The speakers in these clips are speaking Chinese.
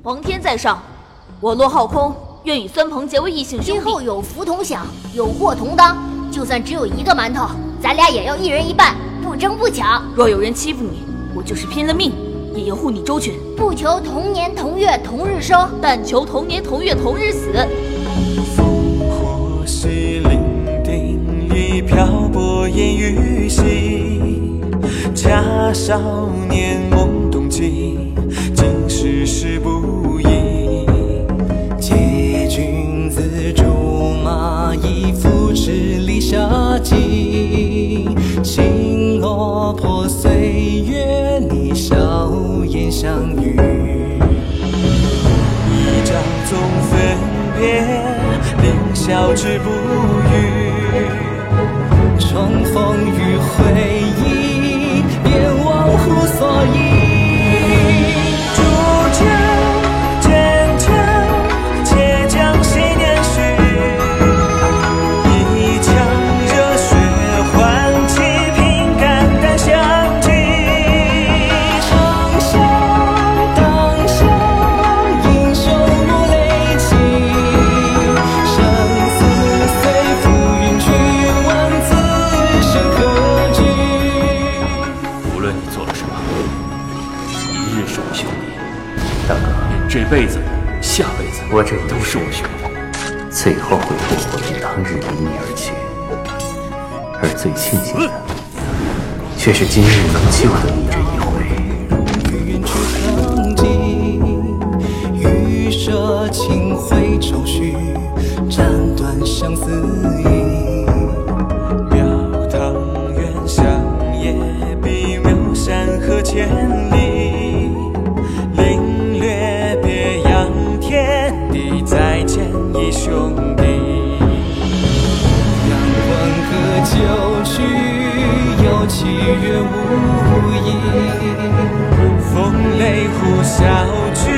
皇天在上，我骆浩空愿与孙鹏结为异姓兄弟。今后有福同享，有祸同当。就算只有一个馒头，咱俩也要一人一半，不争不抢。若有人欺负你，我就是拼了命也要护你周全。不求同年同月同日生，但求同年同月同日死。烽火戏伶仃里漂泊烟雨兮，假少年懵懂记，了之不语。重逢于回忆，这辈子，下辈子，我这都是我兄弟。最后会不会比当日离你而去？而最庆幸的，却是今日能救得你这一回。绝笔描山河千里领略别样天地再见一兄弟阳黄河九曲有七月无意风雷呼啸去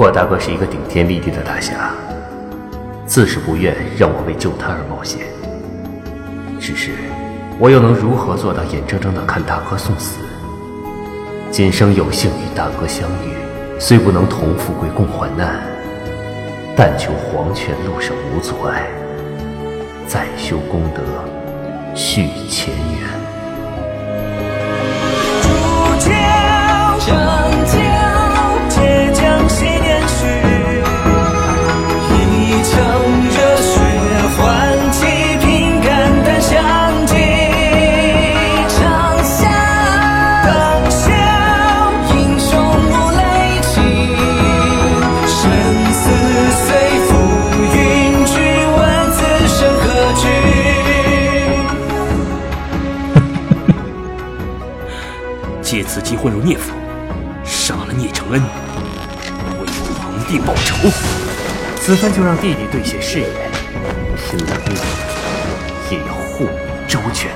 霍大哥是一个顶天立地的大侠，自是不愿让我为救他而冒险。只是，我又能如何做到眼睁睁的看大哥送死？今生有幸与大哥相遇，虽不能同富贵共患难，但求黄泉路上无阻碍，再修功德，续前缘。借此机混入聂府，杀了聂承恩，为皇帝报仇。此番就让弟弟兑现誓言，拼了命也要护你周全。